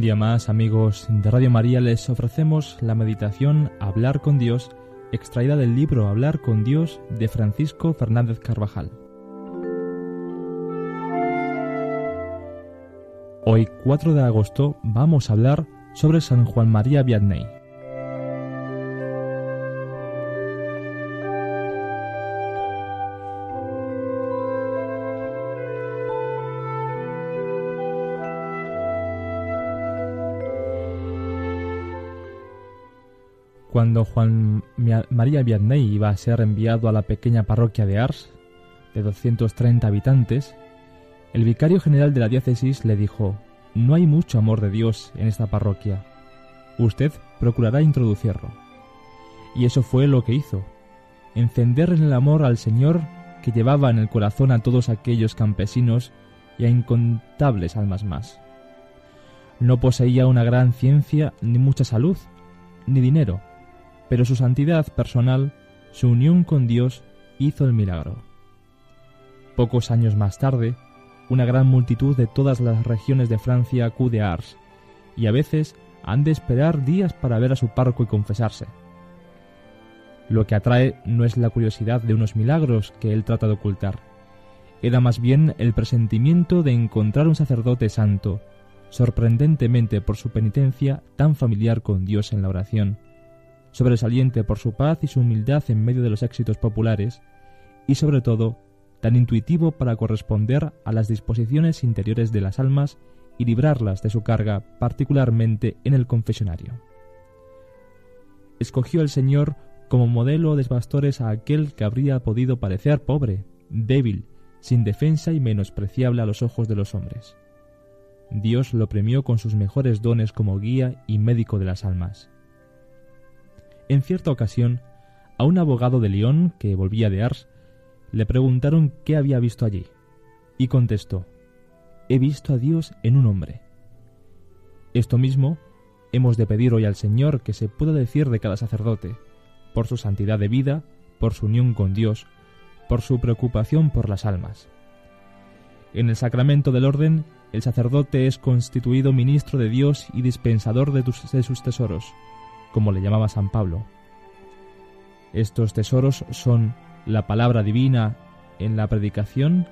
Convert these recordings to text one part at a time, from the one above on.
Un día más, amigos de Radio María, les ofrecemos la meditación Hablar con Dios, extraída del libro Hablar con Dios de Francisco Fernández Carvajal. Hoy, 4 de agosto, vamos a hablar sobre San Juan María Vianney. Cuando Juan María Vianney iba a ser enviado a la pequeña parroquia de Ars, de 230 habitantes, el vicario general de la diócesis le dijo, No hay mucho amor de Dios en esta parroquia. Usted procurará introducirlo. Y eso fue lo que hizo, encender en el amor al Señor que llevaba en el corazón a todos aquellos campesinos y a incontables almas más. No poseía una gran ciencia, ni mucha salud, ni dinero, pero su santidad personal, su unión con Dios, hizo el milagro. Pocos años más tarde, una gran multitud de todas las regiones de Francia acude a Ars, y a veces han de esperar días para ver a su párroco y confesarse. Lo que atrae no es la curiosidad de unos milagros que él trata de ocultar, era más bien el presentimiento de encontrar un sacerdote santo, sorprendentemente por su penitencia tan familiar con Dios en la oración, sobresaliente por su paz y su humildad en medio de los éxitos populares, y sobre todo tan intuitivo para corresponder a las disposiciones interiores de las almas y librarlas de su carga, particularmente en el confesionario. Escogió el Señor como modelo de pastores a aquel que habría podido parecer pobre, débil, sin defensa y menospreciable a los ojos de los hombres. Dios lo premió con sus mejores dones como guía y médico de las almas. En cierta ocasión, a un abogado de Lyon que volvía de Ars, le preguntaron qué había visto allí, y contestó, He visto a Dios en un hombre. Esto mismo hemos de pedir hoy al Señor que se pueda decir de cada sacerdote, por su santidad de vida, por su unión con Dios, por su preocupación por las almas. En el sacramento del orden, el sacerdote es constituido ministro de Dios y dispensador de sus tesoros, como le llamaba San Pablo. Estos tesoros son la palabra divina en la predicación,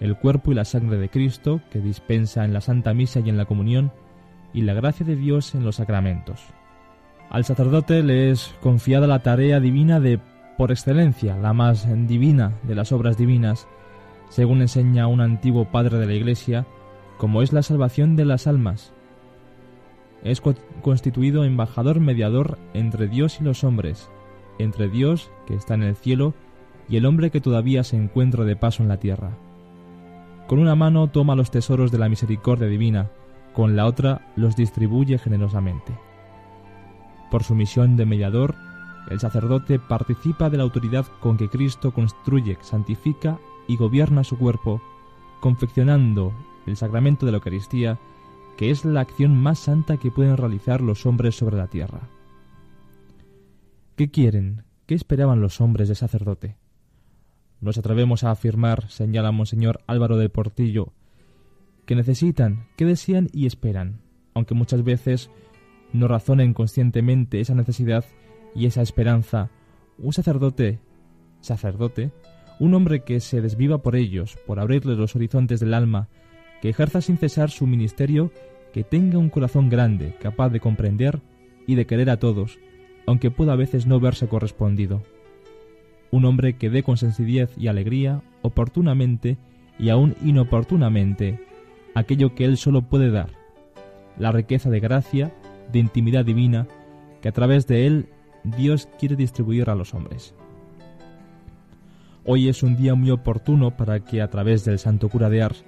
el cuerpo y la sangre de Cristo que dispensa en la Santa Misa y en la comunión, y la gracia de Dios en los sacramentos. Al sacerdote le es confiada la tarea divina de, por excelencia, la más divina de las obras divinas, según enseña un antiguo padre de la Iglesia, como es la salvación de las almas, es constituido embajador mediador entre Dios y los hombres, entre Dios, que está en el cielo, y el hombre que todavía se encuentra de paso en la tierra. Con una mano toma los tesoros de la misericordia divina, con la otra los distribuye generosamente. Por su misión de mediador, el sacerdote participa de la autoridad con que Cristo construye, santifica y gobierna su cuerpo, confeccionando el sacramento de la Eucaristía que es la acción más santa que pueden realizar los hombres sobre la tierra. ¿Qué quieren? ¿Qué esperaban los hombres de sacerdote? Nos atrevemos a afirmar, señala Monseñor Álvaro de Portillo, que necesitan, que desean y esperan, aunque muchas veces no razonen conscientemente esa necesidad y esa esperanza, un sacerdote, sacerdote, un hombre que se desviva por ellos, por abrirles los horizontes del alma, que ejerza sin cesar su ministerio, que tenga un corazón grande, capaz de comprender y de querer a todos, aunque pueda a veces no verse correspondido. Un hombre que dé con sencillez y alegría, oportunamente y aún inoportunamente, aquello que él solo puede dar, la riqueza de gracia, de intimidad divina, que a través de él Dios quiere distribuir a los hombres. Hoy es un día muy oportuno para que a través del Santo Cura de Ars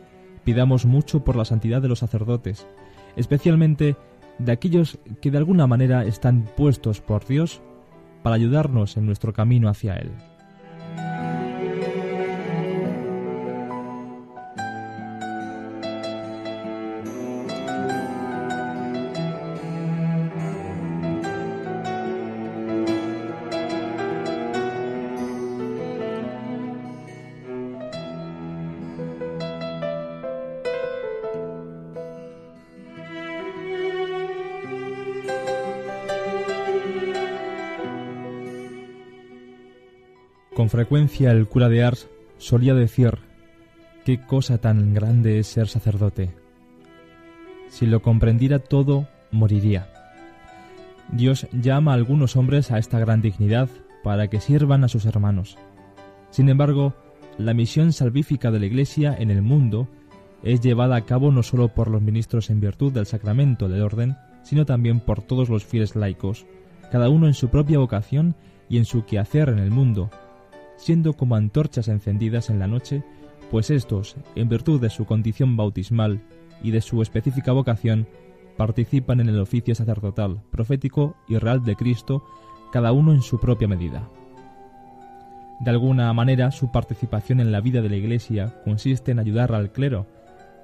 pidamos mucho por la santidad de los sacerdotes, especialmente de aquellos que de alguna manera están puestos por Dios para ayudarnos en nuestro camino hacia Él. Con frecuencia el cura de Ars solía decir, qué cosa tan grande es ser sacerdote. Si lo comprendiera todo, moriría. Dios llama a algunos hombres a esta gran dignidad para que sirvan a sus hermanos. Sin embargo, la misión salvífica de la Iglesia en el mundo es llevada a cabo no solo por los ministros en virtud del sacramento del orden, sino también por todos los fieles laicos, cada uno en su propia vocación y en su quehacer en el mundo, siendo como antorchas encendidas en la noche, pues estos, en virtud de su condición bautismal y de su específica vocación, participan en el oficio sacerdotal, profético y real de Cristo, cada uno en su propia medida. De alguna manera, su participación en la vida de la Iglesia consiste en ayudar al clero,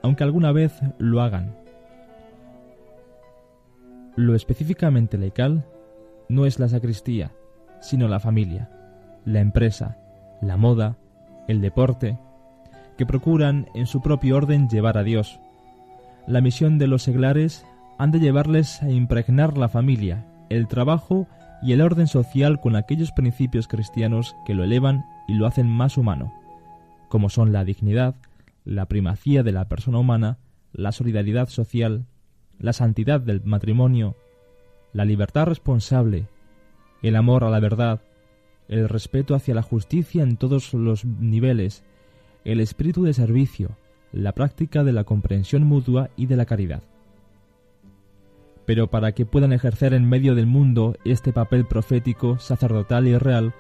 aunque alguna vez lo hagan. Lo específicamente laical no es la sacristía, sino la familia, la empresa, la moda, el deporte, que procuran en su propio orden llevar a Dios. La misión de los seglares han de llevarles a impregnar la familia, el trabajo y el orden social con aquellos principios cristianos que lo elevan y lo hacen más humano, como son la dignidad, la primacía de la persona humana, la solidaridad social, la santidad del matrimonio, la libertad responsable, el amor a la verdad, el respeto hacia la justicia en todos los niveles, el espíritu de servicio, la práctica de la comprensión mutua y de la caridad. Pero para que puedan ejercer en medio del mundo este papel profético, sacerdotal y real,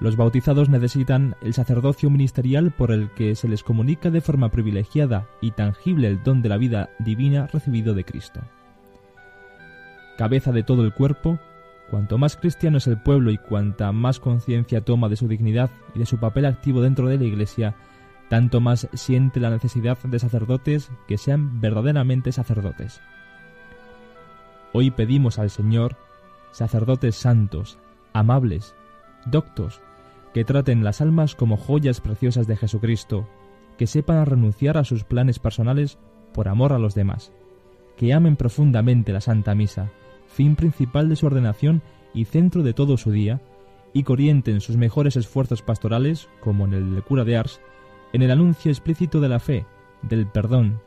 los bautizados necesitan el sacerdocio ministerial por el que se les comunica de forma privilegiada y tangible el don de la vida divina recibido de Cristo. Cabeza de todo el cuerpo, Cuanto más cristiano es el pueblo y cuanta más conciencia toma de su dignidad y de su papel activo dentro de la Iglesia, tanto más siente la necesidad de sacerdotes que sean verdaderamente sacerdotes. Hoy pedimos al Señor sacerdotes santos, amables, doctos, que traten las almas como joyas preciosas de Jesucristo, que sepan renunciar a sus planes personales por amor a los demás, que amen profundamente la Santa Misa, fin principal de su ordenación y centro de todo su día, y que orienten sus mejores esfuerzos pastorales, como en el de cura de Ars, en el anuncio explícito de la fe, del perdón,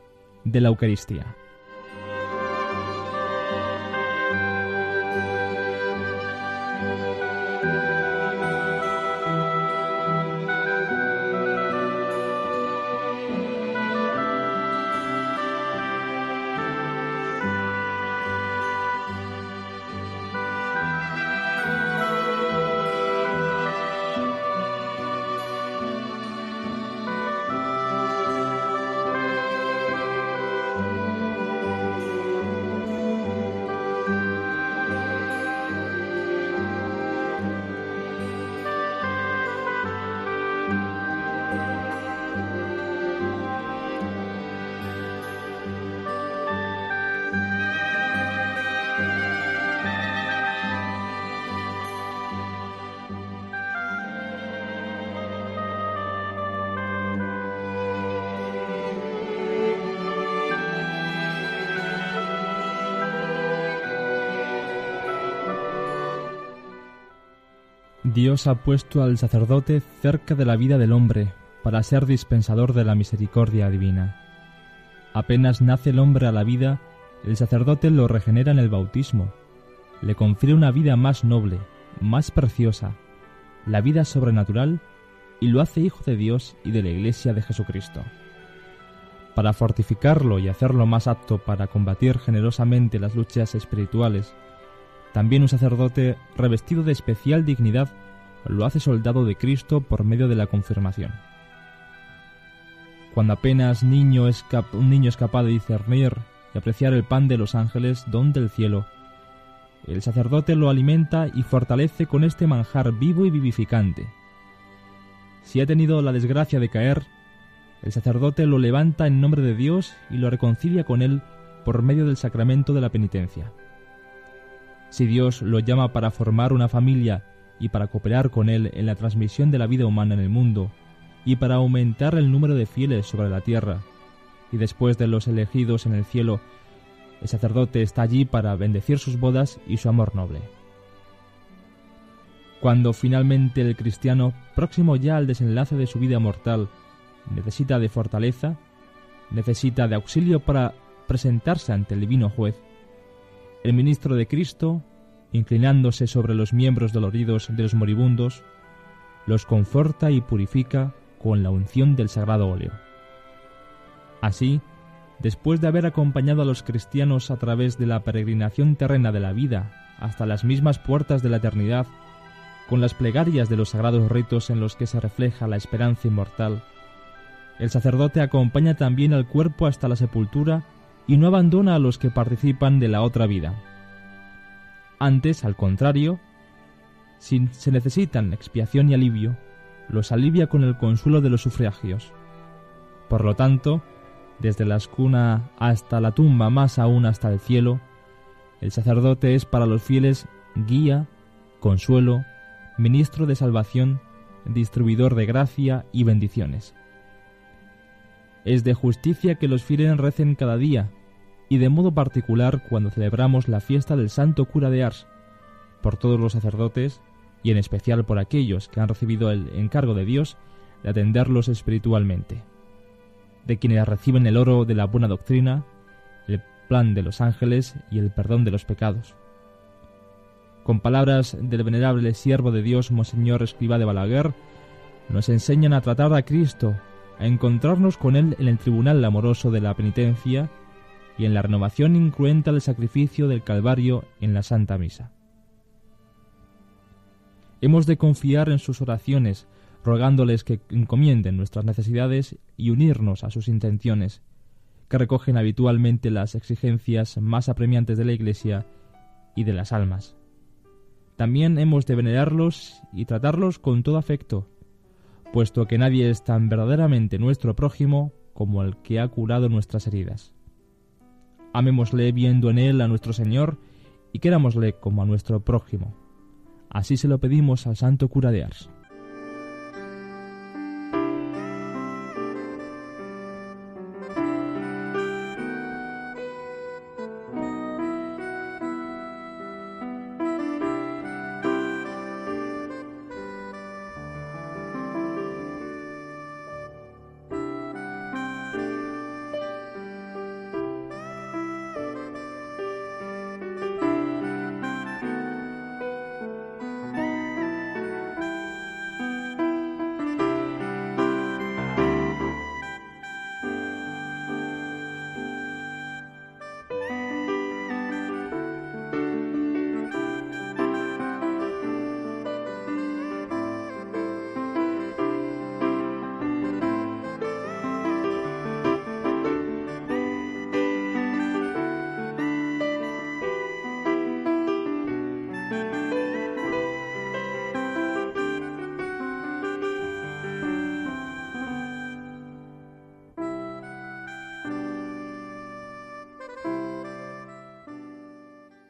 de la Eucaristía. Dios ha puesto al sacerdote cerca de la vida del hombre para ser dispensador de la misericordia divina. Apenas nace el hombre a la vida, el sacerdote lo regenera en el bautismo, le confiere una vida más noble, más preciosa, la vida sobrenatural, y lo hace hijo de Dios y de la Iglesia de Jesucristo. Para fortificarlo y hacerlo más apto para combatir generosamente las luchas espirituales, también un sacerdote revestido de especial dignidad lo hace soldado de Cristo por medio de la confirmación. Cuando apenas niño es un niño es capaz de discernir y apreciar el pan de los ángeles, don del cielo, el sacerdote lo alimenta y fortalece con este manjar vivo y vivificante. Si ha tenido la desgracia de caer, el sacerdote lo levanta en nombre de Dios y lo reconcilia con él por medio del sacramento de la penitencia. Si Dios lo llama para formar una familia y para cooperar con Él en la transmisión de la vida humana en el mundo, y para aumentar el número de fieles sobre la tierra, y después de los elegidos en el cielo, el sacerdote está allí para bendecir sus bodas y su amor noble. Cuando finalmente el cristiano, próximo ya al desenlace de su vida mortal, necesita de fortaleza, necesita de auxilio para presentarse ante el divino juez, el ministro de Cristo, inclinándose sobre los miembros doloridos de los moribundos, los conforta y purifica con la unción del sagrado óleo. Así, después de haber acompañado a los cristianos a través de la peregrinación terrena de la vida hasta las mismas puertas de la eternidad, con las plegarias de los sagrados ritos en los que se refleja la esperanza inmortal, el sacerdote acompaña también al cuerpo hasta la sepultura y no abandona a los que participan de la otra vida. Antes, al contrario, si se necesitan expiación y alivio, los alivia con el consuelo de los sufragios. Por lo tanto, desde la escuna hasta la tumba, más aún hasta el cielo, el sacerdote es para los fieles guía, consuelo, ministro de salvación, distribuidor de gracia y bendiciones. Es de justicia que los fieles recen cada día, y de modo particular cuando celebramos la fiesta del Santo Cura de Ars, por todos los sacerdotes, y en especial por aquellos que han recibido el encargo de Dios de atenderlos espiritualmente de quienes reciben el oro de la buena doctrina, el plan de los ángeles y el perdón de los pecados. Con palabras del venerable siervo de Dios, Monseñor Escriba de Balaguer, nos enseñan a tratar a Cristo, a encontrarnos con Él en el tribunal amoroso de la penitencia y en la renovación incruenta del sacrificio del Calvario en la Santa Misa. Hemos de confiar en sus oraciones, rogándoles que encomienden nuestras necesidades y unirnos a sus intenciones, que recogen habitualmente las exigencias más apremiantes de la Iglesia y de las almas. También hemos de venerarlos y tratarlos con todo afecto, puesto que nadie es tan verdaderamente nuestro prójimo como el que ha curado nuestras heridas. Amémosle viendo en él a nuestro Señor y querámosle como a nuestro prójimo. Así se lo pedimos al Santo Cura de Ars.